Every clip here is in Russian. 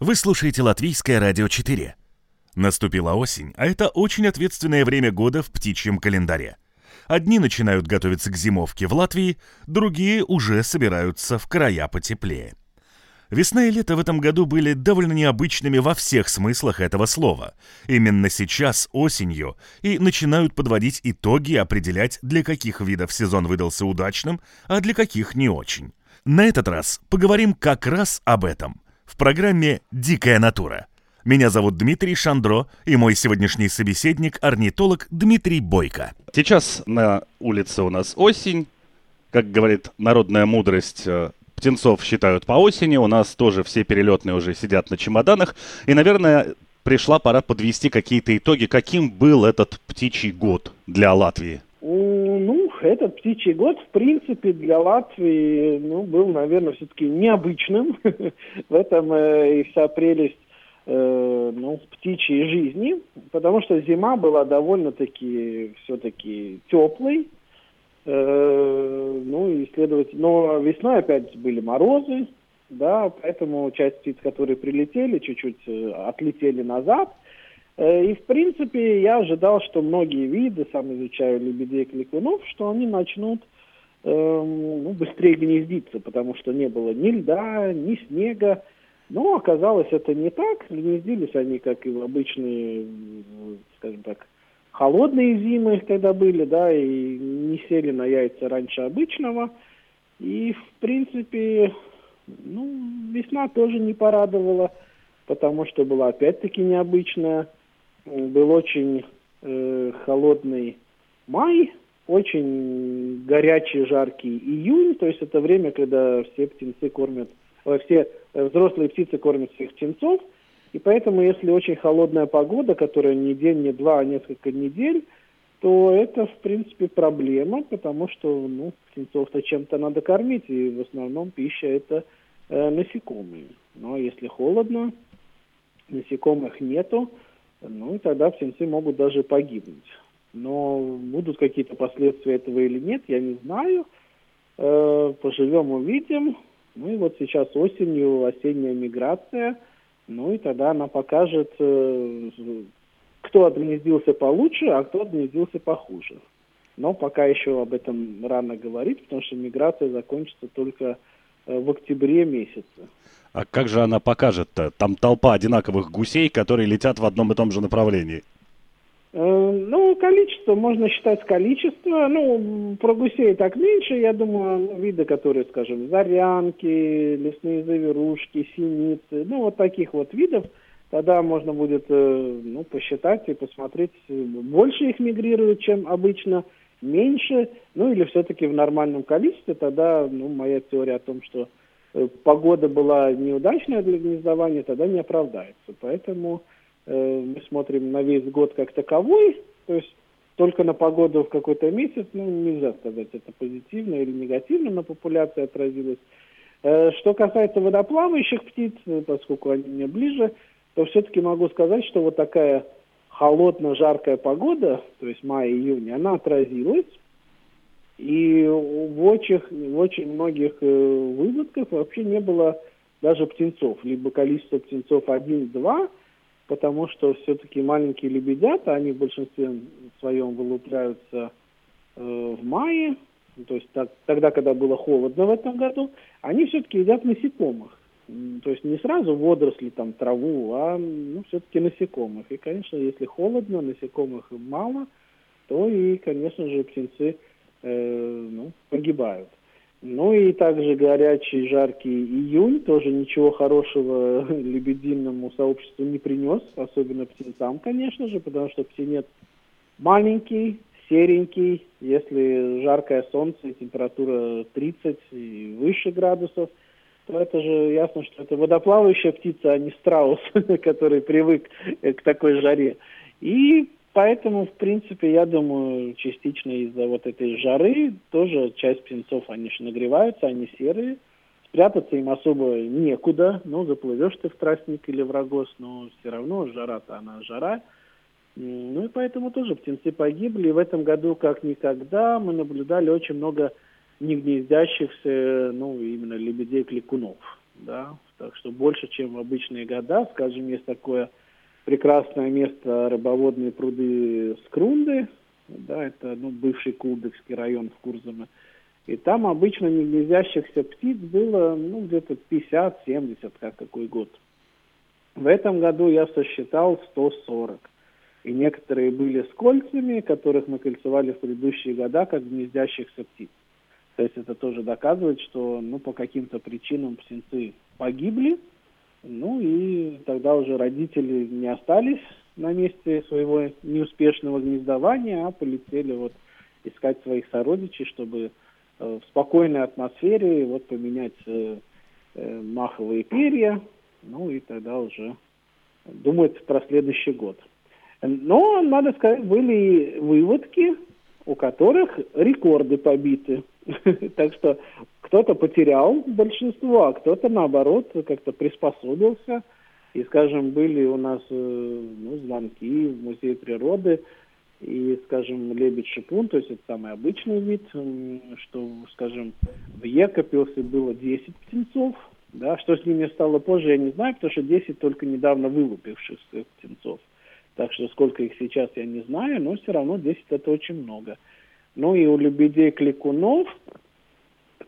Вы слушаете Латвийское радио 4. Наступила осень, а это очень ответственное время года в птичьем календаре. Одни начинают готовиться к зимовке в Латвии, другие уже собираются в края потеплее. Весна и лето в этом году были довольно необычными во всех смыслах этого слова. Именно сейчас, осенью, и начинают подводить итоги и определять, для каких видов сезон выдался удачным, а для каких не очень. На этот раз поговорим как раз об этом – в программе «Дикая натура». Меня зовут Дмитрий Шандро, и мой сегодняшний собеседник – орнитолог Дмитрий Бойко. Сейчас на улице у нас осень. Как говорит народная мудрость, э, птенцов считают по осени. У нас тоже все перелетные уже сидят на чемоданах. И, наверное, пришла пора подвести какие-то итоги. Каким был этот птичий год для Латвии? Ну, этот птичий год, в принципе, для Латвии, ну, был, наверное, все-таки необычным. в этом э, и вся прелесть э, ну, птичьей жизни, потому что зима была довольно-таки все-таки теплой. Э, ну, и следовательно, но весной опять были морозы, да, поэтому часть птиц, которые прилетели, чуть-чуть отлетели назад – и, в принципе, я ожидал, что многие виды, сам изучаю лебедей и кликунов, что они начнут э, ну, быстрее гнездиться, потому что не было ни льда, ни снега. Но оказалось это не так. Гнездились они, как и в обычные, скажем так, холодные зимы, когда были, да, и не сели на яйца раньше обычного. И, в принципе, ну, весна тоже не порадовала, потому что была опять-таки необычная был очень э, холодный май, очень горячий, жаркий июнь, то есть это время, когда все птенцы кормят, э, все взрослые птицы кормят всех птенцов, и поэтому, если очень холодная погода, которая не день, не два, а несколько недель, то это, в принципе, проблема, потому что, ну, птенцов-то чем-то надо кормить, и в основном пища это э, насекомые. Но если холодно, насекомых нету, ну и тогда птенцы могут даже погибнуть. Но будут какие-то последствия этого или нет, я не знаю. Э, поживем, увидим. Ну и вот сейчас осенью осенняя миграция. Ну и тогда она покажет, э, кто отгнездился получше, а кто отгнездился похуже. Но пока еще об этом рано говорить, потому что миграция закончится только э, в октябре месяце. А как же она покажет-то? Там толпа одинаковых гусей, которые летят в одном и том же направлении. Э, ну, количество, можно считать количество. Ну, про гусей так меньше, я думаю, ну, виды, которые, скажем, зарянки, лесные заверушки, синицы, ну, вот таких вот видов, тогда можно будет, э, ну, посчитать и посмотреть, больше их мигрируют, чем обычно, меньше, ну, или все-таки в нормальном количестве, тогда, ну, моя теория о том, что погода была неудачная для гнездования, тогда не оправдается. Поэтому э, мы смотрим на весь год как таковой, то есть только на погоду в какой-то месяц, ну, нельзя сказать, это позитивно или негативно на популяции отразилось. Э, что касается водоплавающих птиц, э, поскольку они мне ближе, то все-таки могу сказать, что вот такая холодно-жаркая погода, то есть май-июнь, она отразилась. И в очень, в очень многих э, выводках вообще не было даже птенцов, либо количество птенцов один-два, потому что все-таки маленькие лебедята, они в большинстве своем вылупляются э, в мае, то есть так, тогда, когда было холодно в этом году, они все-таки едят насекомых. То есть не сразу водоросли, там, траву, а ну, все-таки насекомых. И, конечно, если холодно, насекомых мало, то и, конечно же, птенцы э, ну, погибают. Ну и также горячий, жаркий июнь тоже ничего хорошего лебединому сообществу не принес, особенно птенцам, конечно же, потому что птенец маленький, серенький, если жаркое солнце температура 30 и выше градусов, то это же ясно, что это водоплавающая птица, а не страус, который привык к такой жаре. И поэтому, в принципе, я думаю, частично из-за вот этой жары тоже часть птенцов, они же нагреваются, они серые. Спрятаться им особо некуда. Ну, заплывешь ты в тростник или в рогоз, но все равно жара-то она жара. Ну и поэтому тоже птенцы погибли. И в этом году, как никогда, мы наблюдали очень много не гнездящихся, ну, именно лебедей-кликунов, да, так что больше, чем в обычные года, скажем, есть такое прекрасное место рыбоводные пруды Скрунды, да, это, ну, бывший Кулдыкский район в Курзаме, и там обычно не гнездящихся птиц было, ну, где-то 50-70, как какой год. В этом году я сосчитал 140. И некоторые были с кольцами, которых мы кольцевали в предыдущие года, как гнездящихся птиц. То есть это тоже доказывает, что ну, по каким-то причинам птенцы погибли, ну и тогда уже родители не остались на месте своего неуспешного гнездования, а полетели вот искать своих сородичей, чтобы э, в спокойной атмосфере вот поменять э, э, маховые перья, ну и тогда уже думать про следующий год. Но, надо сказать, были выводки, у которых рекорды побиты. Так что кто-то потерял большинство, а кто-то, наоборот, как-то приспособился. И, скажем, были у нас э, ну, звонки в музей природы, и, скажем, лебедь-шипун, то есть это самый обычный вид, что, скажем, в Екопилсе было 10 птенцов, да, что с ними стало позже, я не знаю, потому что 10 только недавно вылупившихся птенцов. Так что сколько их сейчас, я не знаю, но все равно 10 это очень много. Ну и у лебедей кликунов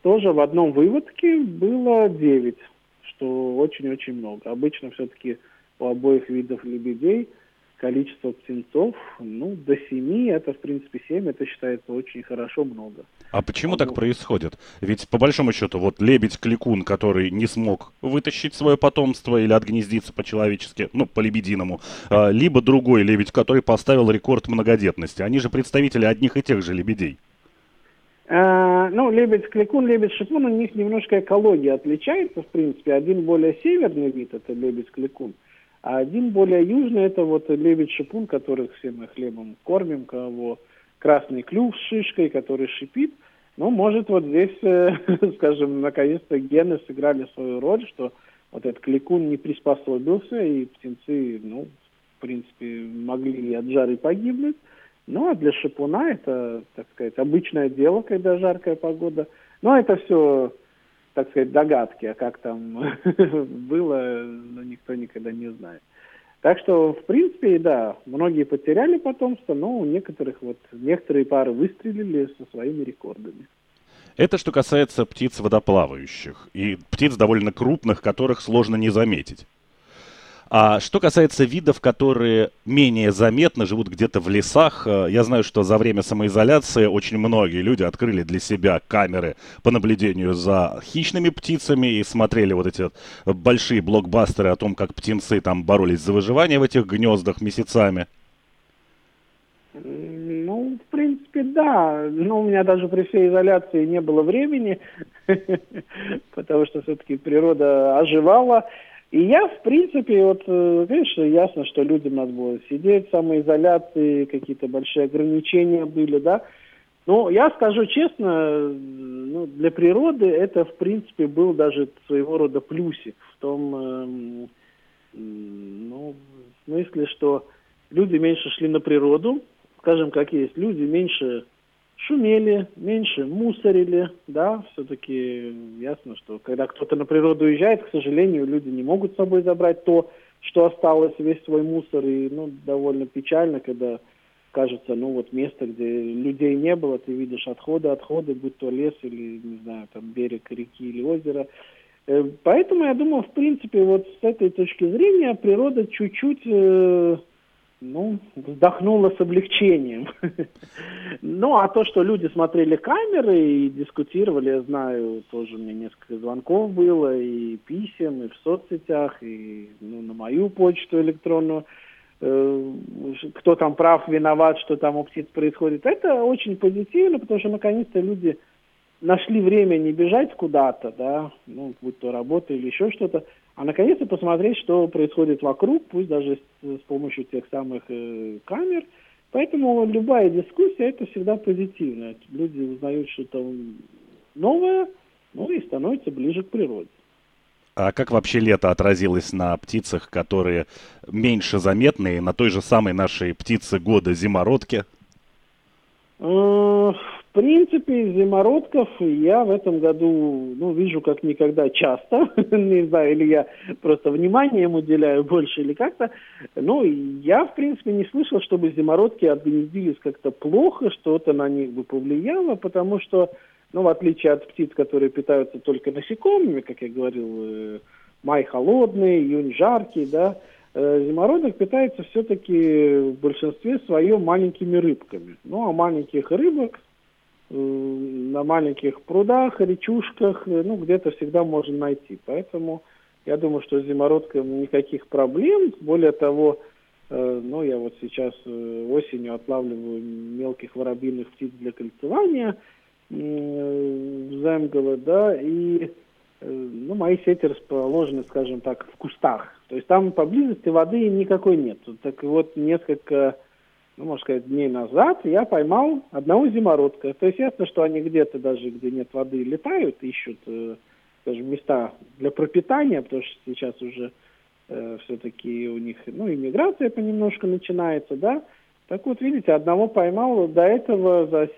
тоже в одном выводке было 9, что очень-очень много. Обычно все-таки у обоих видов лебедей – количество птенцов, ну, до семи, это, в принципе, семь, это считается очень хорошо много. А почему так происходит? Ведь, по большому счету, вот лебедь-кликун, который не смог вытащить свое потомство или отгнездиться по-человечески, ну, по-лебединому, а, либо другой лебедь, который поставил рекорд многодетности. Они же представители одних и тех же лебедей. А, ну, лебедь-кликун, лебедь-шипун, у них немножко экология отличается, в принципе. Один более северный вид, это лебедь-кликун, а один более южный, это вот лебедь-шипун, которых все мы хлебом кормим, кого красный клюв с шишкой, который шипит. Ну, может, вот здесь, э, скажем, наконец-то гены сыграли свою роль, что вот этот кликун не приспособился, и птенцы, ну, в принципе, могли от жары погибнуть. Ну, а для шипуна это, так сказать, обычное дело, когда жаркая погода. Но это все так сказать, догадки, а как там было, но никто никогда не знает. Так что, в принципе, да, многие потеряли потомство, но у некоторых вот, некоторые пары выстрелили со своими рекордами. Это что касается птиц водоплавающих и птиц довольно крупных, которых сложно не заметить. А что касается видов, которые менее заметно живут где-то в лесах, э, я знаю, что за время самоизоляции очень многие люди открыли для себя камеры по наблюдению за хищными птицами и смотрели вот эти большие блокбастеры о том, как птенцы там боролись за выживание в этих гнездах месяцами. Ну, в принципе, да. Но у меня даже при всей изоляции не было времени, потому что все-таки природа оживала. И я, в принципе, вот, э, видишь, ясно, что людям надо было сидеть самоизоляции, какие-то большие ограничения были, да. Но я скажу честно, ну, для природы это, в принципе, был даже своего рода плюсик в том, э, ну, смысле, что люди меньше шли на природу, скажем, как есть, люди меньше шумели, меньше мусорили, да, все-таки ясно, что когда кто-то на природу уезжает, к сожалению, люди не могут с собой забрать то, что осталось, весь свой мусор, и, ну, довольно печально, когда кажется, ну, вот место, где людей не было, ты видишь отходы, отходы, будь то лес или, не знаю, там, берег реки или озеро. Э, поэтому, я думаю, в принципе, вот с этой точки зрения природа чуть-чуть э, ну, вздохнула с облегчением. ну, а то, что люди смотрели камеры и дискутировали, я знаю, тоже меня несколько звонков было, и писем, и в соцсетях, и ну, на мою почту электронную, э, кто там прав, виноват, что там у птиц происходит. Это очень позитивно, потому что наконец-то люди нашли время не бежать куда-то, да, ну, будь то работа или еще что-то, а наконец-то посмотреть, что происходит вокруг, пусть даже с, с помощью тех самых э, камер. Поэтому любая дискуссия это всегда позитивно. Люди узнают что-то новое, ну и становятся ближе к природе. А как вообще лето отразилось на птицах, которые меньше заметные, на той же самой нашей птице года зимородке? В принципе, зимородков я в этом году ну, вижу как никогда часто. Не знаю, или я просто внимание им уделяю больше или как-то. Ну, я, в принципе, не слышал, чтобы зимородки отгнездились как-то плохо, что-то на них бы повлияло, потому что ну, в отличие от птиц, которые питаются только насекомыми, как я говорил, э, май холодный, июнь жаркий, да, э, зимородок питается все-таки в большинстве своем маленькими рыбками. Ну, а маленьких рыбок на маленьких прудах, речушках, ну, где-то всегда можно найти. Поэтому я думаю, что с зимородком никаких проблем. Более того, ну, я вот сейчас осенью отлавливаю мелких воробьиных птиц для кольцевания – в Земгово, да, и э, ну, мои сети расположены, скажем так, в кустах. То есть там поблизости воды никакой нет. Так вот, несколько, ну, можно сказать, дней назад я поймал одного зимородка. То есть ясно, что они где-то даже, где нет воды, летают, ищут, э, скажем, места для пропитания, потому что сейчас уже э, все-таки у них, ну, иммиграция понемножку начинается, да. Так вот, видите, одного поймал до этого за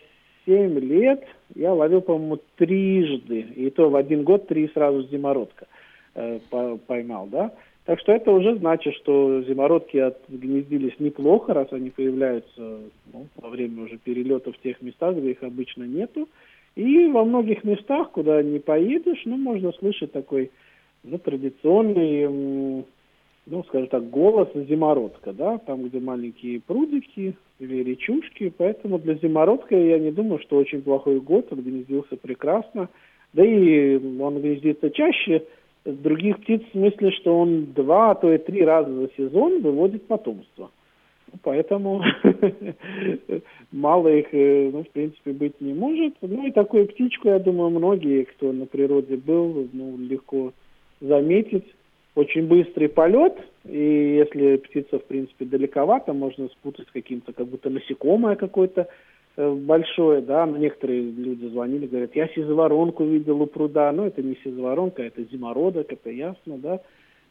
7 лет я ловил, по-моему, трижды, и то в один год три сразу зимородка э, поймал, да. Так что это уже значит, что зимородки отгнездились неплохо, раз они появляются ну, во время уже перелета в тех местах, где их обычно нету. И во многих местах, куда не поедешь, ну, можно слышать такой ну, традиционный ну, скажем так, голос зимородка, да, там, где маленькие прудики или речушки, поэтому для зимородка я не думаю, что очень плохой год, он гнездился прекрасно, да и он гнездится чаще других птиц в смысле, что он два, а то и три раза за сезон выводит потомство. Поэтому мало их, э, ну, в принципе, быть не может. Ну, и такую птичку, я думаю, многие, кто на природе был, ну, легко заметить очень быстрый полет, и если птица, в принципе, далековато, можно спутать с каким-то, как будто насекомое какое-то большое, да, но некоторые люди звонили, говорят, я сизоворонку видел у пруда, но это не сизоворонка, это зимородок, это ясно, да,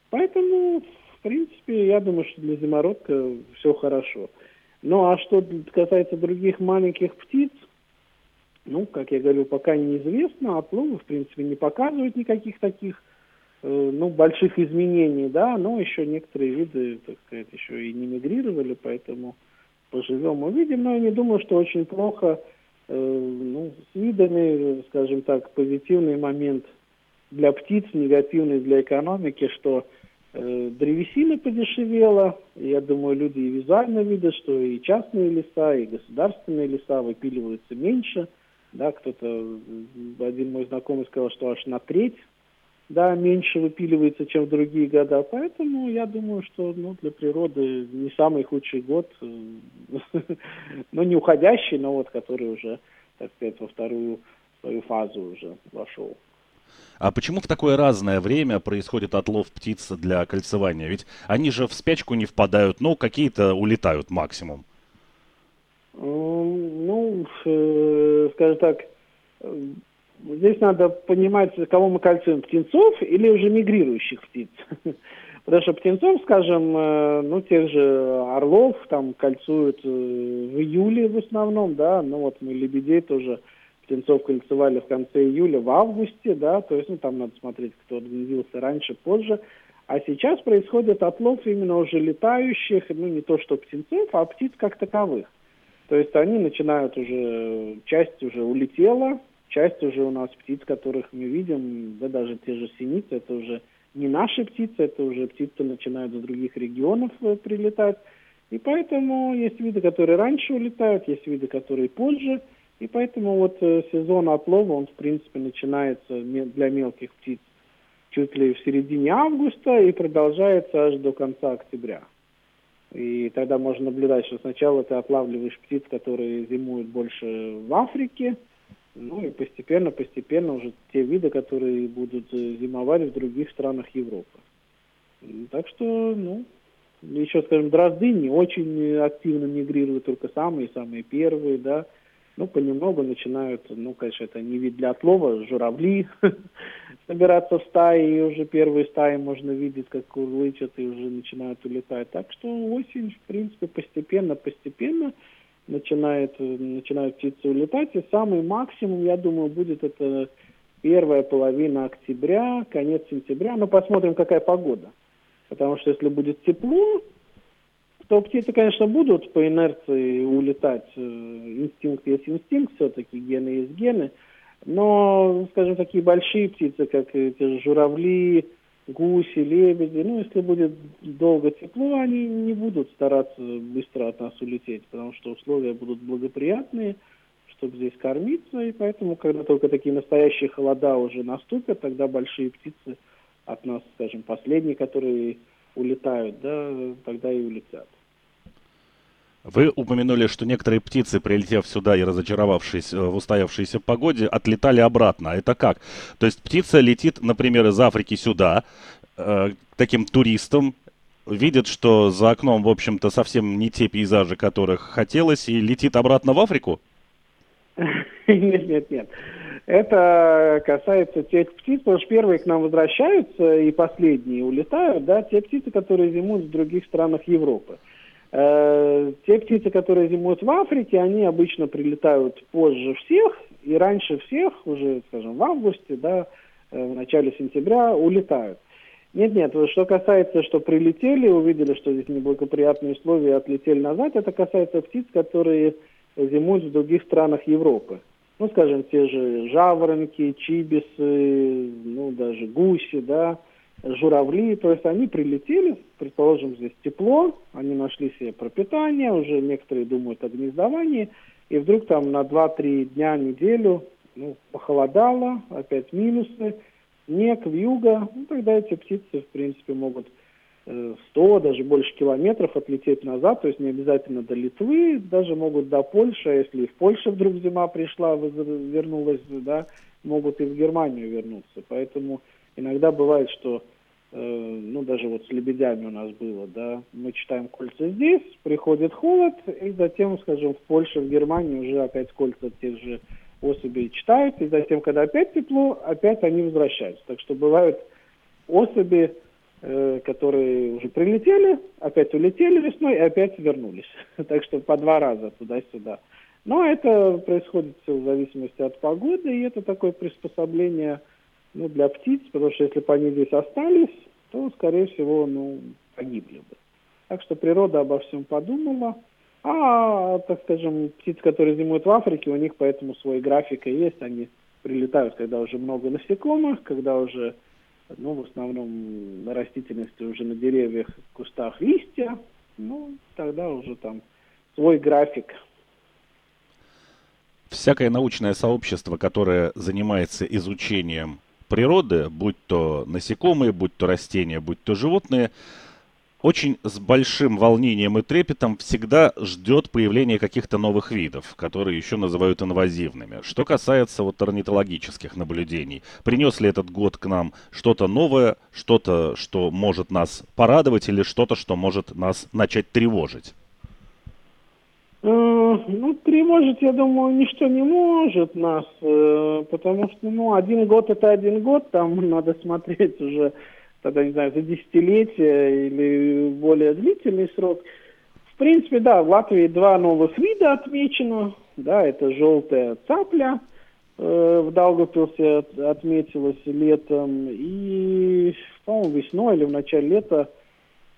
поэтому, в принципе, я думаю, что для зимородка все хорошо. Ну, а что касается других маленьких птиц, ну, как я говорю, пока неизвестно, отловы, в принципе, не показывают никаких таких Э, ну, больших изменений, да, но еще некоторые виды, так сказать, еще и не мигрировали, поэтому поживем увидим, но я не думаю, что очень плохо, э, ну, с видами, скажем так, позитивный момент для птиц, негативный для экономики, что э, древесина подешевела, я думаю, люди и визуально видят, что и частные леса, и государственные леса выпиливаются меньше, да, кто-то, один мой знакомый сказал, что аж на треть да, меньше выпиливается, чем в другие года. Поэтому я думаю, что ну, для природы не самый худший год, ну, не уходящий, но вот который уже, так сказать, во вторую свою фазу уже вошел. А почему в такое разное время происходит отлов птиц для кольцевания? Ведь они же в спячку не впадают, но какие-то улетают максимум. Ну, э, скажем так, Здесь надо понимать, кого мы кольцуем, птенцов или уже мигрирующих птиц. Потому что птенцов, скажем, э, ну, тех же орлов там кольцуют э, в июле в основном, да, ну вот мы лебедей тоже птенцов кольцевали в конце июля, в августе, да, то есть, ну, там надо смотреть, кто отгнездился раньше, позже. А сейчас происходит отлов именно уже летающих, ну, не то что птенцов, а птиц как таковых. То есть они начинают уже, часть уже улетела, часть уже у нас птиц, которых мы видим, да даже те же синицы, это уже не наши птицы, это уже птицы начинают из других регионов э, прилетать. И поэтому есть виды, которые раньше улетают, есть виды, которые позже. И поэтому вот э, сезон отлова, он в принципе начинается для мелких птиц чуть ли в середине августа и продолжается аж до конца октября. И тогда можно наблюдать, что сначала ты отлавливаешь птиц, которые зимуют больше в Африке, Ну и постепенно, постепенно уже те виды, которые будут э, зимовать в других странах Европы. Так что, ну, еще, скажем, дрозды не очень активно мигрируют, только самые-самые первые, да. Ну, понемногу начинают, ну, конечно, это не вид для отлова, журавли собираться в стаи, и уже первые стаи можно видеть, как курлычат и уже начинают улетать. Так что осень, в принципе, постепенно-постепенно начинает, начинают птицы улетать. И самый максимум, я думаю, будет это первая половина октября, конец сентября. Ну, посмотрим, какая погода. Потому что если будет тепло, то птицы, конечно, будут по инерции улетать. Э, инстинкт есть инстинкт, все-таки гены есть гены. Но, скажем, такие большие птицы, как эти журавли, гуси, лебеди, ну, если будет долго тепло, они не будут стараться быстро от нас улететь, потому что условия будут благоприятные, чтобы здесь кормиться, и поэтому, когда только такие настоящие холода уже наступят, тогда большие птицы – от нас, скажем, последние, которые улетают, да, тогда и улетят. Вы упомянули, что некоторые птицы, прилетев сюда и разочаровавшись э, в устоявшейся погоде, отлетали обратно. Это как? То есть птица летит, например, из Африки сюда, э, таким туристом, видит, что за окном, в общем-то, совсем не те пейзажи, которых хотелось, и летит обратно в Африку? Нет, нет, нет. Это касается тех птиц, потому что первые к нам возвращаются и последние улетают, да, те птицы, которые зимуют в других странах Европы. Э, те птицы, которые зимуют в Африке, они обычно прилетают позже всех и раньше всех, уже, скажем, в августе, да, э, в начале сентября улетают. Нет, нет, что касается, что прилетели, увидели, что здесь неблагоприятные условия, отлетели назад, это касается птиц, которые зимуют в других странах Европы ну, скажем, те же жаворонки, чибисы, ну, даже гуси, да, журавли, то есть они прилетели, предположим, здесь тепло, они нашли себе пропитание, уже некоторые думают о гнездовании, и вдруг там на 2-3 дня, неделю, ну, похолодало, опять минусы, снег, вьюга, ну, тогда эти птицы, в принципе, могут 100, даже больше километров отлететь назад, то есть не обязательно до Литвы, даже могут до Польши, а если и в Польше вдруг зима пришла, вернулась, да, могут и в Германию вернуться. Поэтому иногда бывает, что, э, ну, даже вот с лебедями у нас было, да, мы читаем кольца здесь, приходит холод, и затем, скажем, в Польше, в Германии уже опять кольца тех же особей читают, и затем, когда опять тепло, опять они возвращаются. Так что бывают особи, Э, которые уже прилетели, опять улетели весной и опять вернулись. так что по два раза туда-сюда. Но это происходит в зависимости от погоды, и это такое приспособление ну, для птиц, потому что если бы они здесь остались, то, скорее всего, ну, погибли бы. Так что природа обо всем подумала. А, так скажем, птицы, которые зимуют в Африке, у них поэтому свой график и есть. Они прилетают, когда уже много насекомых, когда уже ну, в основном на растительности уже на деревьях, кустах листья, ну, тогда уже там свой график. Всякое научное сообщество, которое занимается изучением природы, будь то насекомые, будь то растения, будь то животные, очень с большим волнением и трепетом всегда ждет появления каких-то новых видов, которые еще называют инвазивными. Что касается вот орнитологических наблюдений, принес ли этот год к нам что-то новое, что-то, что может нас порадовать или что-то, что может нас начать тревожить? Э, ну, тревожить, я думаю, ничто не может нас, э, потому что, ну, один год это один год, там надо смотреть уже тогда, не знаю, за десятилетие или более длительный срок. В принципе, да, в Латвии два новых вида отмечено. Да, это желтая цапля, э, в Даугавпилсе отметилась летом, и, по-моему, весной или в начале лета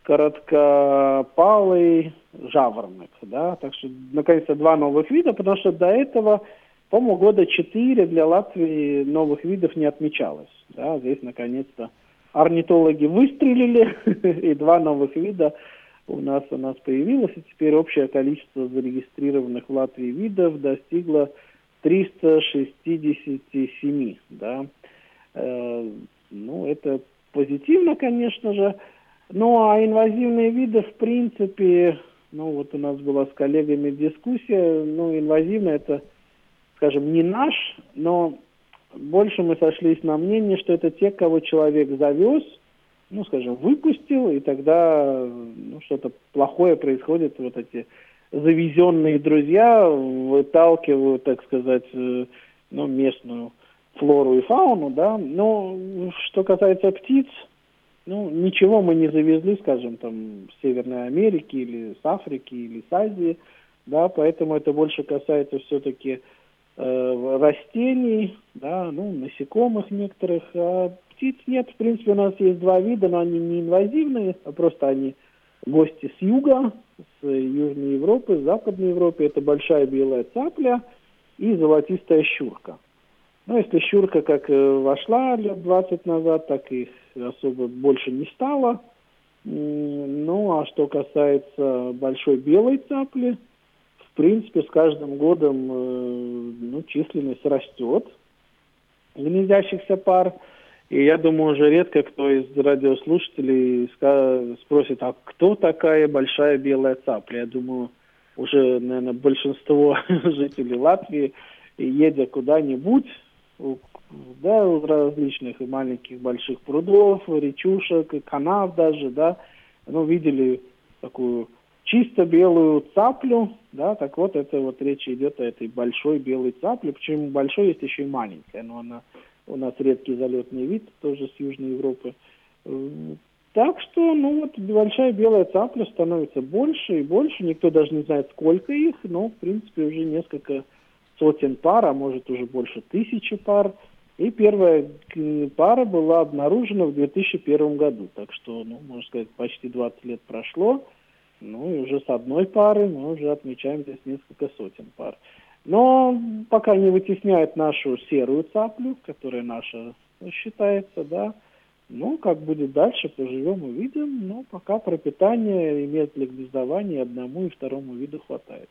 короткопалый жаворонок, да, так что, наконец-то, два новых вида, потому что до этого, по-моему, года четыре для Латвии новых видов не отмечалось, да, здесь, наконец-то, орнитологи выстрелили, и два новых вида у нас у нас появилось, и теперь общее количество зарегистрированных в Латвии видов достигло 367, да. Э, ну, это позитивно, конечно же. Ну, а инвазивные виды, в принципе, ну, вот у нас была с коллегами дискуссия, ну, инвазивно это скажем, не наш, но больше мы сошлись на мнении, что это те, кого человек завез, ну, скажем, выпустил, и тогда ну, что-то плохое происходит, вот эти завезенные друзья выталкивают, так сказать, э, ну, местную флору и фауну, да. Но что касается птиц, ну, ничего мы не завезли, скажем, там, с Северной Америки или с Африки или с Азии, да, поэтому это больше касается все-таки э, растений, да, ну, насекомых некоторых, а птиц нет. В принципе, у нас есть два вида, но они не инвазивные, а просто они гости с юга, с Южной Европы, с Западной Европы. Это большая белая цапля и золотистая щурка. Ну, если щурка как э, вошла лет 20 назад, так и особо больше не стало. Ну, а что касается большой белой цапли, в принципе, с каждым годом э, ну, численность растет гнездящихся пар. И я думаю, уже редко кто из радиослушателей спросит, а кто такая большая белая цапля? Я думаю, уже, наверное, большинство жителей Латвии, едя куда-нибудь, да, у различных и маленьких, больших прудов, речушек, канав даже, да, ну, видели такую чисто белую цаплю, да, так вот это вот речь идет о этой большой белой цапле, почему большой есть еще и маленькая, но она у нас редкий залетный вид, тоже с Южной Европы. Так что, ну вот, большая белая цапля становится больше и больше, никто даже не знает, сколько их, но, в принципе, уже несколько сотен пар, а может уже больше тысячи пар. И первая пара была обнаружена в 2001 году, так что, ну, можно сказать, почти 20 лет прошло. Ну и уже с одной пары мы уже отмечаем здесь несколько сотен пар. Но пока не вытесняет нашу серую цаплю, которая наша считается, да. Ну, как будет дальше, поживем увидим. Но пока пропитание имеет для гнездования одному и второму виду хватает.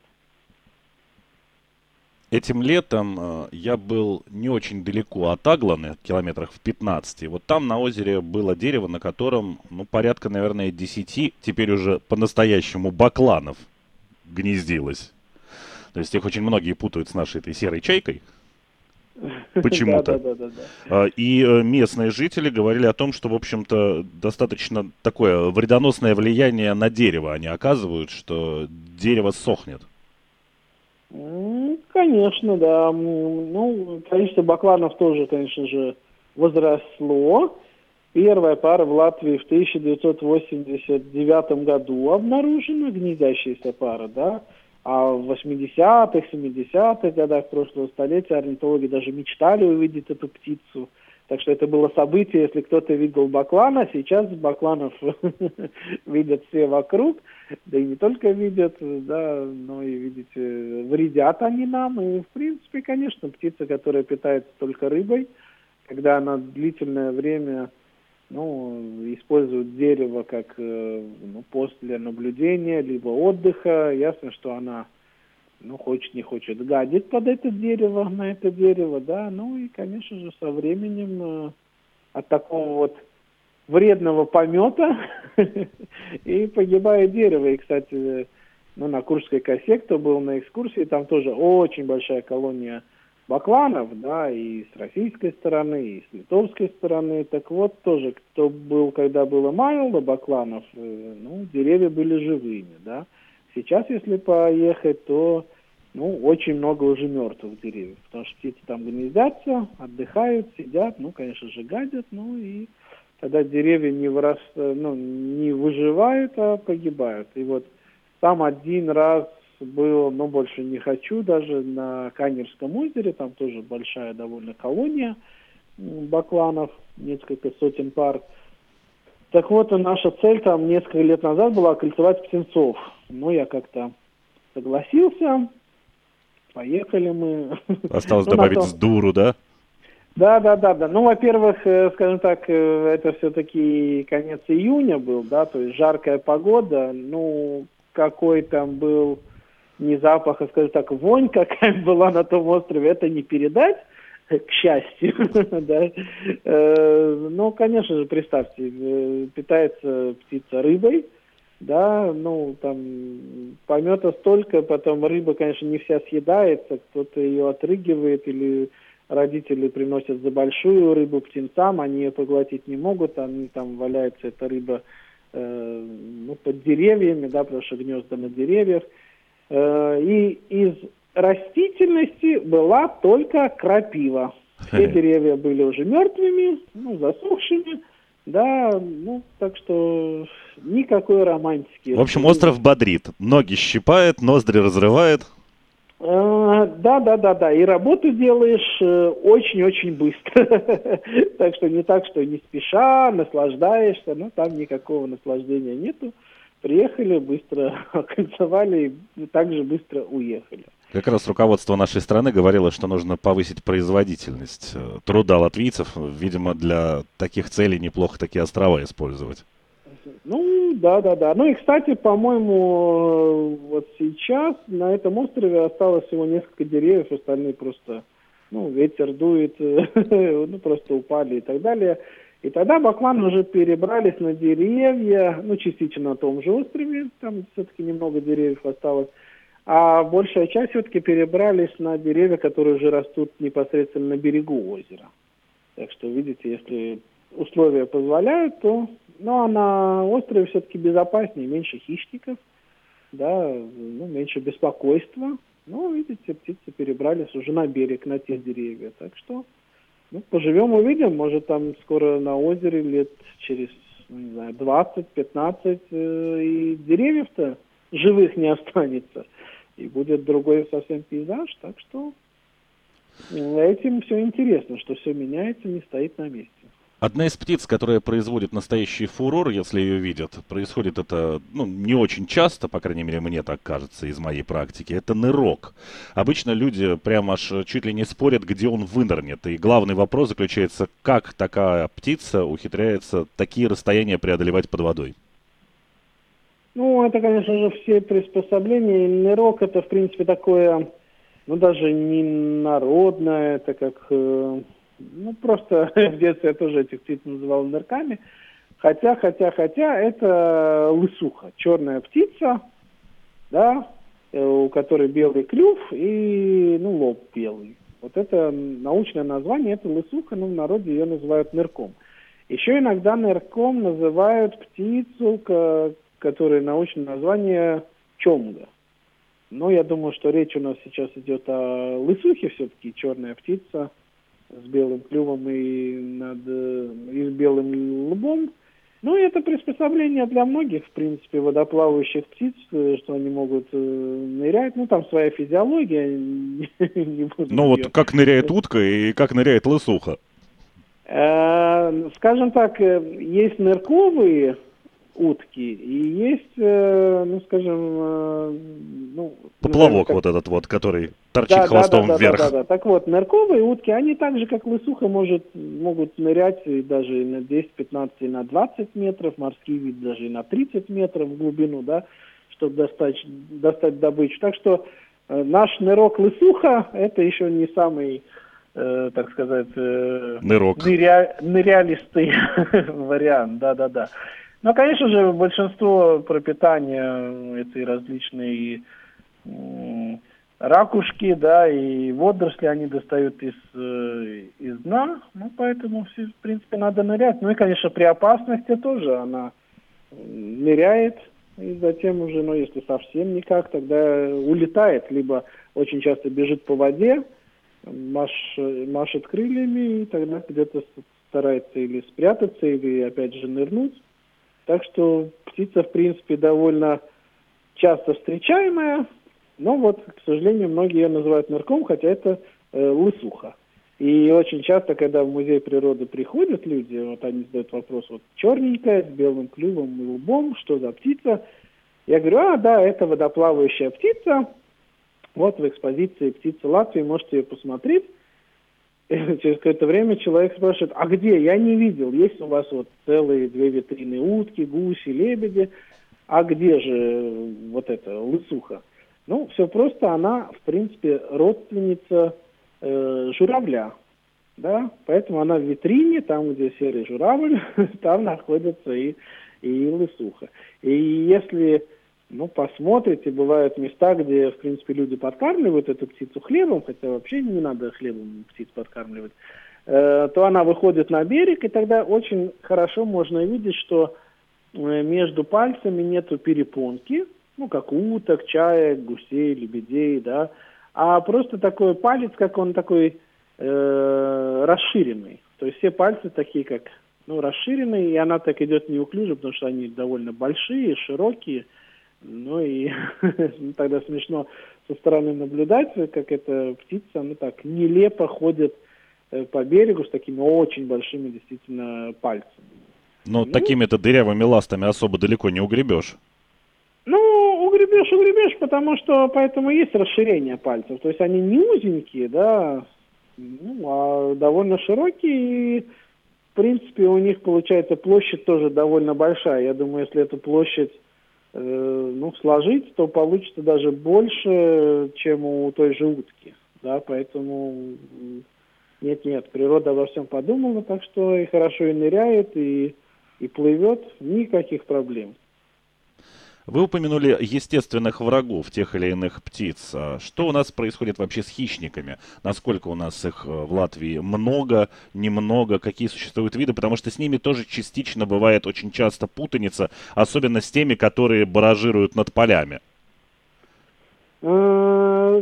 Этим летом э, я был не очень далеко от Агланы, километрах в 15. Вот там на озере было дерево, на котором, ну, порядка, наверное, 10, теперь уже по-настоящему бакланов гнездилось. То есть их очень многие путают с нашей этой серой чайкой. Почему-то. А, и э, местные жители говорили о том, что, в общем-то, достаточно такое вредоносное влияние на дерево они оказывают, что дерево сохнет. Конечно, да. Ну, количество бакланов тоже, конечно же, возросло. Первая пара в Латвии в 1989 году обнаружена, гнездящаяся пара, да. А в 80-х, 70-х годах прошлого столетия орнитологи даже мечтали увидеть эту птицу – так что это было событие, если кто-то видел баклана, сейчас бакланов видят все вокруг, да и не только видят, да, но и, видите, вредят они нам. И, в принципе, конечно, птица, которая питается только рыбой, когда она длительное время ну, использует дерево как э, ну, пост для наблюдения, либо отдыха, ясно, что она ну, хочет, не хочет, гадит под это дерево, на это дерево, да, ну и, конечно же, со временем э, от такого вот вредного помета и погибает дерево. И, кстати, ну, на Курской косе, кто был на экскурсии, там тоже очень большая колония бакланов, да, и с российской стороны, и с литовской стороны. Так вот, тоже, кто был, когда было мало бакланов, э, ну, деревья были живыми, да. Сейчас, если поехать, то ну, очень много уже мертвых деревьев, потому что птицы там гнездятся, отдыхают, сидят, ну, конечно же, гадят, ну, и тогда деревья не, вырас, ну, не выживают, а погибают. И вот там один раз был, но больше не хочу, даже на Канерском озере, там тоже большая довольно колония бакланов, несколько сотен пар. Так вот, наша цель там несколько лет назад была кольцевать птенцов. Ну, я как-то согласился, Поехали мы. Осталось ну, добавить потом... с дуру, да? Да, да, да, да. Ну, во-первых, э, скажем так, э, это все-таки конец июня был, да, то есть жаркая погода. Ну, какой там был не запах, а, скажем так, вонь, какая была на том острове, это не передать, к счастью, да. Э, ну, конечно же, представьте, питается птица рыбой, да, ну, там, помета столько, потом рыба, конечно, не вся съедается, кто-то ее отрыгивает или родители приносят за большую рыбу птенцам, они ее поглотить не могут, они там валяется эта рыба э, ну, под деревьями, да, потому что гнезда на деревьях. Э, и из растительности была только крапива. Все деревья были уже мертвыми, ну, засохшими. Да, ну, так что никакой романтики. В общем, остров бодрит. Ноги щипает, ноздри разрывает. А, да, да, да, да. И работу делаешь э, очень-очень быстро. так что не так, что не спеша, наслаждаешься. Ну, там никакого наслаждения нету. Приехали, быстро окольцевали и также быстро уехали. Как раз руководство нашей страны говорило, что нужно повысить производительность э, труда латвийцев. Видимо, для таких целей неплохо такие острова использовать. Ну, да, да, да. Ну и, кстати, по-моему, вот сейчас на этом острове осталось всего несколько деревьев, остальные просто, ну, ветер дует, ну, просто упали и так далее. И тогда бакланы уже перебрались на деревья, ну, частично на том же острове, там все-таки немного деревьев осталось. А большая часть все-таки перебрались на деревья, которые уже растут непосредственно на берегу озера. Так что, видите, если условия позволяют, то ну, а на острове все-таки безопаснее, меньше хищников, да, ну, меньше беспокойства. Ну, видите, птицы перебрались уже на берег, на те деревья. Так что, ну, поживем, увидим. Может, там скоро на озере лет через, ну, не знаю, 20-15 э, и деревьев-то живых не останется и будет другой совсем пейзаж. Так что этим все интересно, что все меняется, не стоит на месте. Одна из птиц, которая производит настоящий фурор, если ее видят, происходит это ну, не очень часто, по крайней мере, мне так кажется из моей практики, это нырок. Обычно люди прямо аж чуть ли не спорят, где он вынырнет. И главный вопрос заключается, как такая птица ухитряется такие расстояния преодолевать под водой. Ну, это, конечно же, все приспособления. Нырок это, в принципе, такое, ну, даже не народное, это как, э, ну, просто в детстве я тоже этих птиц называл нырками. Хотя, хотя, хотя, это лысуха, черная птица, да, э, у которой белый клюв и, ну, лоб белый. Вот это научное название, это лысуха, но в народе ее называют нырком. Еще иногда нырком называют птицу, которое научное название чомга. Но я думаю, что речь у нас сейчас идет о лысухе все-таки, черная птица с белым клювом и, над, и с белым лбом. Ну, это приспособление для многих, в принципе, водоплавающих птиц, э, что они могут э, нырять. Ну, там своя физиология. ну, вот как ныряет утка и как ныряет лысуха? Э, скажем так, есть нырковые утки. И есть, э, ну, скажем, э, ну... Поплавок как... вот этот вот, который торчит да, хвостом да, да, вверх. Да, да, да. Так вот, нырковые утки, они так же, как лысуха, может, могут нырять и даже и на 10, 15, и на 20 метров, морский вид даже и на 30 метров в глубину, да, чтобы достать, достать добычу. Так что э, наш нырок лысуха, это еще не самый э, так сказать, э, Нырок. ныря, нырялистый вариант, да-да-да. Ну, конечно же, большинство пропитания это и различные ракушки, да, и водоросли они достают из, э, из дна, ну, поэтому, в принципе, надо нырять. Ну и, конечно, при опасности тоже она ныряет, и затем уже, ну, если совсем никак, тогда улетает, либо очень часто бежит по воде, маш, машет крыльями, и тогда где-то старается или спрятаться, или, опять же, нырнуть. Так что птица, в принципе, довольно часто встречаемая, но вот, к сожалению, многие ее называют нырком, хотя это э, лысуха. И очень часто, когда в музей природы приходят люди, вот они задают вопрос, вот черненькая, с белым клювом и лбом, что за птица? Я говорю, а, да, это водоплавающая птица. Вот в экспозиции птицы Латвии, можете ее посмотреть. через какое-то время человек спрашивает, а где? Я не видел. Есть у вас вот целые две витрины утки, гуси, лебеди. А где же вот эта лысуха? Ну, все просто, она, в принципе, родственница э, журавля. Да? Поэтому она в витрине, там, где серый журавль, там находится и, и лысуха. И если ну, посмотрите, бывают места, где, в принципе, люди подкармливают эту птицу хлебом, хотя вообще не надо хлебом птиц подкармливать, э, то она выходит на берег, и тогда очень хорошо можно видеть, что э, между пальцами нету перепонки, ну, как уток, чаек, гусей, лебедей, да, а просто такой палец, как он такой э, расширенный. То есть все пальцы такие, как, ну, расширенные, и она так идет неуклюже, потому что они довольно большие, широкие, ну и ну, тогда смешно со стороны наблюдать, как эта птица, ну так, нелепо ходит э, по берегу с такими очень большими действительно пальцами. Но ну, такими-то дырявыми ластами особо далеко не угребешь. Ну, угребешь, угребешь, потому что поэтому есть расширение пальцев. То есть они не узенькие, да, ну, а довольно широкие. И, в принципе, у них получается площадь тоже довольно большая. Я думаю, если эту площадь ну, сложить, то получится даже больше, чем у той же утки. Да, поэтому нет-нет, природа обо всем подумала, так что и хорошо и ныряет, и, и плывет, никаких проблем. Вы упомянули естественных врагов тех или иных птиц. А что у нас происходит вообще с хищниками? Насколько у нас их э, в Латвии много, немного, какие существуют виды? Потому что с ними тоже частично бывает очень часто путаница, особенно с теми, которые баражируют над полями. Э,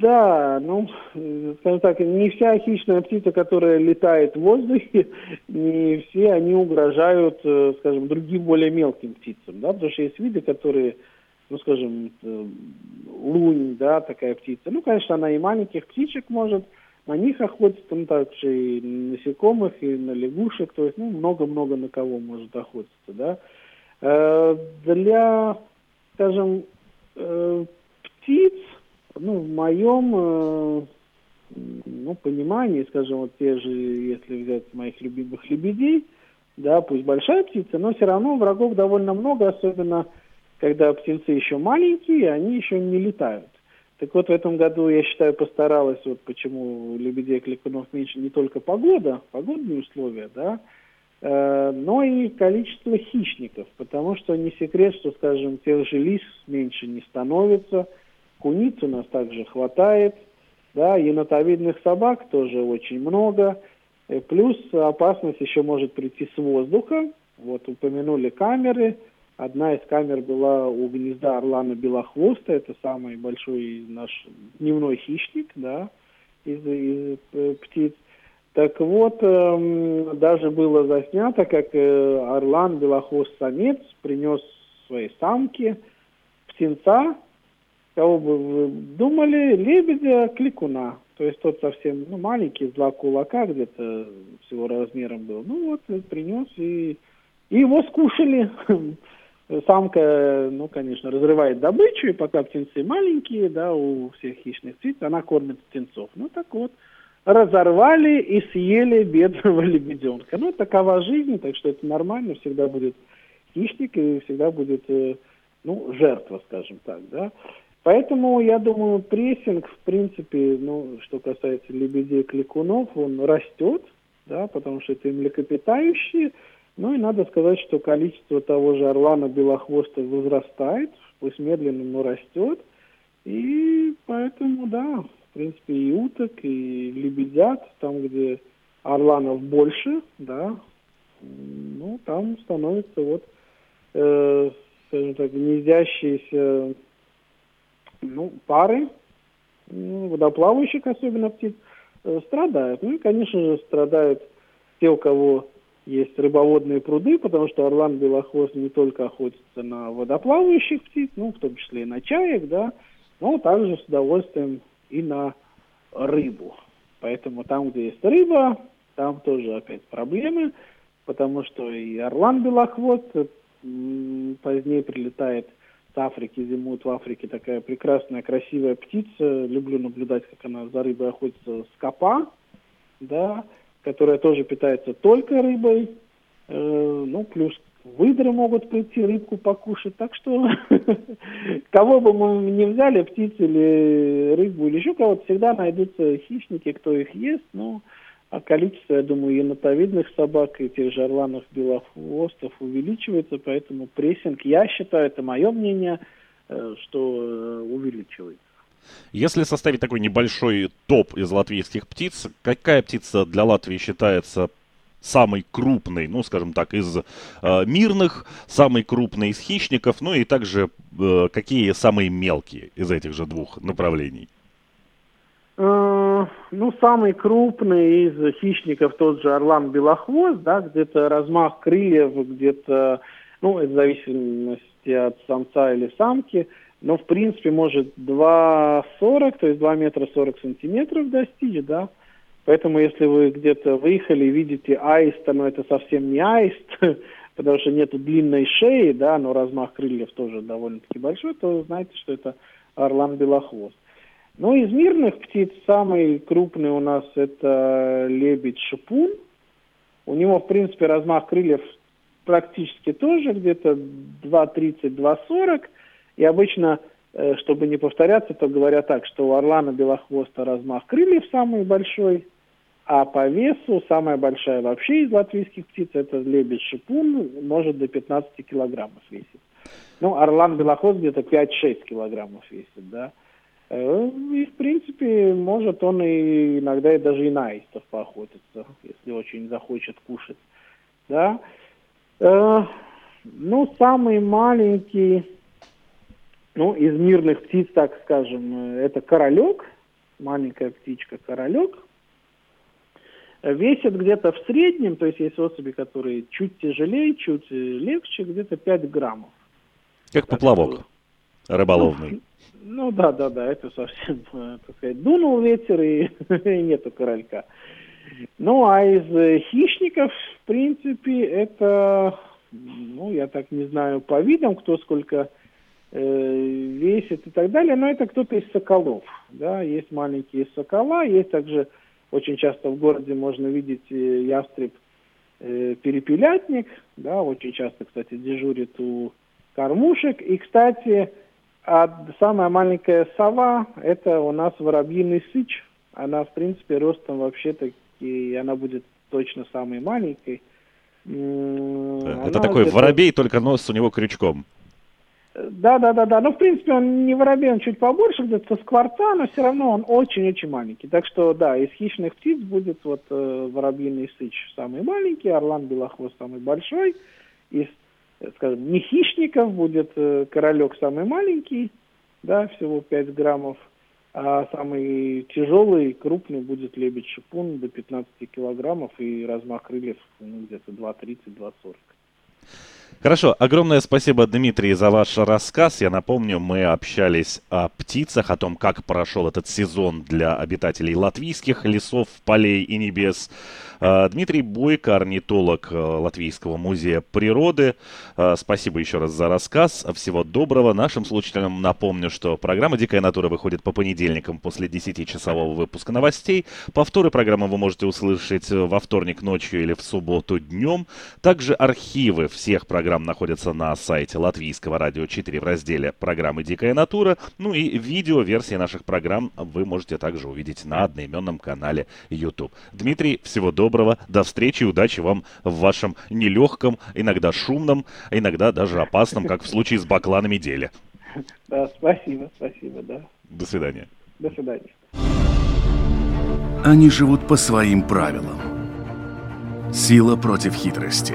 да, ну, скажем так, не вся хищная птица, которая летает в воздухе, не все они угрожают, э, скажем, другим более мелким птицам, да, потому что есть виды, которые, ну, скажем, э, лунь, да, такая птица, ну, конечно, она и маленьких птичек может, на них охотится, ну, также и на насекомых, и на лягушек, то есть, ну, много-много на кого может охотиться, да. Для, скажем, птиц, ну, в моем э, ну, понимании, скажем, вот те же, если взять моих любимых лебедей, да, пусть большая птица, но все равно врагов довольно много, особенно когда птенцы еще маленькие, они еще не летают. Так вот, в этом году, я считаю, постаралась, вот почему лебедей и кликунов меньше, не только погода, погодные условия, да, э, но и количество хищников, потому что не секрет, что, скажем, тех же лис меньше не становится – Куниц у нас также хватает, да, енотовидных собак тоже очень много. Э, плюс опасность еще может прийти с воздуха. Вот упомянули камеры. Одна из камер была у гнезда орлана белохвоста. Это самый большой наш дневной хищник, да, из, из э, птиц. Так вот, э, даже было заснято, как э, орлан белохвост самец принес своей самке птенца кого бы вы думали, лебедя, кликуна. То есть тот совсем ну, маленький, с два кулака где-то всего размером был. Ну вот, принес и, и его скушали. Самка, ну, конечно, разрывает добычу, и пока птенцы маленькие, да, у всех хищных птиц, она кормит птенцов. Ну, так вот, разорвали и съели бедного лебеденка. Ну, такова жизнь, так что это нормально, всегда будет хищник и всегда будет, э, ну, жертва, скажем так, да. Поэтому, я думаю, прессинг, в принципе, ну, что касается лебедей кликунов, он растет, да, потому что это млекопитающие. Ну и надо сказать, что количество того же орлана белохвоста возрастает, пусть медленно, но растет. И поэтому, да, в принципе, и уток, и лебедят, там, где орланов больше, да, ну, там становится вот, э, скажем так, гнездящиеся ну, пары водоплавающих, особенно птиц, э, страдают. Ну и, конечно же, страдают те, у кого есть рыбоводные пруды, потому что орлан белохвост не только охотится на водоплавающих птиц, ну, в том числе и на чаек, да, но также с удовольствием и на рыбу. Поэтому там, где есть рыба, там тоже опять проблемы, потому что и орлан белохвост позднее прилетает с Африки, зимует в Африке такая прекрасная, красивая птица. Люблю наблюдать, как она за рыбой охотится. Скопа, да, которая тоже питается только рыбой. Э, ну, плюс выдры могут прийти рыбку покушать. Так что кого бы мы не взяли, птиц или рыбу или еще кого-то, всегда найдутся хищники, кто их ест. Ну, а количество, я думаю, енотовидных собак и тех же орланов белохвостов увеличивается, поэтому прессинг, я считаю, это мое мнение, э, что э, увеличивается. Если составить такой небольшой топ из латвийских птиц, какая птица для Латвии считается самый крупный, ну, скажем так, из э, мирных, самый крупный из хищников, ну и также э, какие самые мелкие из этих же двух направлений? Э, ну, самый крупный из хищников тот же орлан белохвост, да, где-то размах крыльев, где-то, ну, в зависимости от самца или самки, но, в принципе, может 2,40, то есть 2 метра 40 сантиметров достичь, да, Поэтому, если вы где-то выехали и видите аиста, но это совсем не аист, потому что нету длинной шеи, да, но размах крыльев тоже довольно-таки большой, то знаете, что это орлан белохвост. Ну, из мирных птиц самый крупный у нас это лебедь-шипун. У него, в принципе, размах крыльев практически тоже где-то 2,30-2,40. И обычно Э, чтобы не повторяться, то говорят так, что у орлана белохвоста размах крыльев самый большой, а по весу самая большая вообще из латвийских птиц это лебедь-шипун, может до 15 килограммов весит. Ну, орлан белохвост где-то 5-6 килограммов весит, да. Э, и, в принципе, может он и иногда и даже и на аистов поохотиться, если очень захочет кушать, да. Э, ну, самый маленький ну, из мирных птиц, так скажем, э, это королек, маленькая птичка королек. Весит где-то в среднем, то есть есть особи, которые чуть тяжелее, чуть легче, где-то 5 граммов. Как поплавок. Рыболовный. Ну, ну да, да, да, это совсем, э, так сказать, дунул ветер и, и нету королька. Ну, а из хищников, в принципе, это, ну, я так не знаю по видам, кто сколько Э, весит и так далее, но это кто-то из соколов. Да? Есть маленькие сокола, есть также очень часто в городе можно видеть э, ястреб э, перепелятник, да, очень часто, кстати, дежурит у кормушек. И, кстати, а самая маленькая сова – это у нас воробьиный сыч. Она, в принципе, ростом вообще-то, и она будет точно самой маленькой. Это такой воробей, только нос у него крючком. Да, да, да, да. Ну, в принципе, он не воробей, он чуть побольше, где-то скворца, но все равно он очень-очень маленький. Так что, да, из хищных птиц будет вот э, воробьиный сыч самый маленький, орлан белохвост самый большой. Из, скажем, не хищников будет э, королек самый маленький, да, всего 5 граммов. А самый тяжелый, крупный будет лебедь-шипун до 15 килограммов и размах крыльев ну, где-то 2,30-2,40. Хорошо, огромное спасибо, Дмитрий, за ваш рассказ. Я напомню, мы общались о птицах, о том, как прошел этот сезон для обитателей латвийских лесов, полей и небес. А, Дмитрий Бойко, орнитолог э, Латвийского музея природы. А, спасибо еще раз за рассказ. Всего доброго. Нашим слушателям напомню, что программа «Дикая натура» выходит по понедельникам после 10-часового выпуска новостей. Повторы программы вы можете услышать во вторник ночью или в субботу днем. Также архивы всех программ находятся на сайте Латвийского радио 4 в разделе программы «Дикая натура». Ну и видео-версии наших программ вы можете также увидеть на одноименном канале YouTube. Дмитрий, всего доброго доброго, до встречи и удачи вам в вашем нелегком, иногда шумном, иногда даже опасном, как в случае с бакланами деле. Да, спасибо, спасибо, да. До свидания. До свидания. Они живут по своим правилам. Сила против хитрости.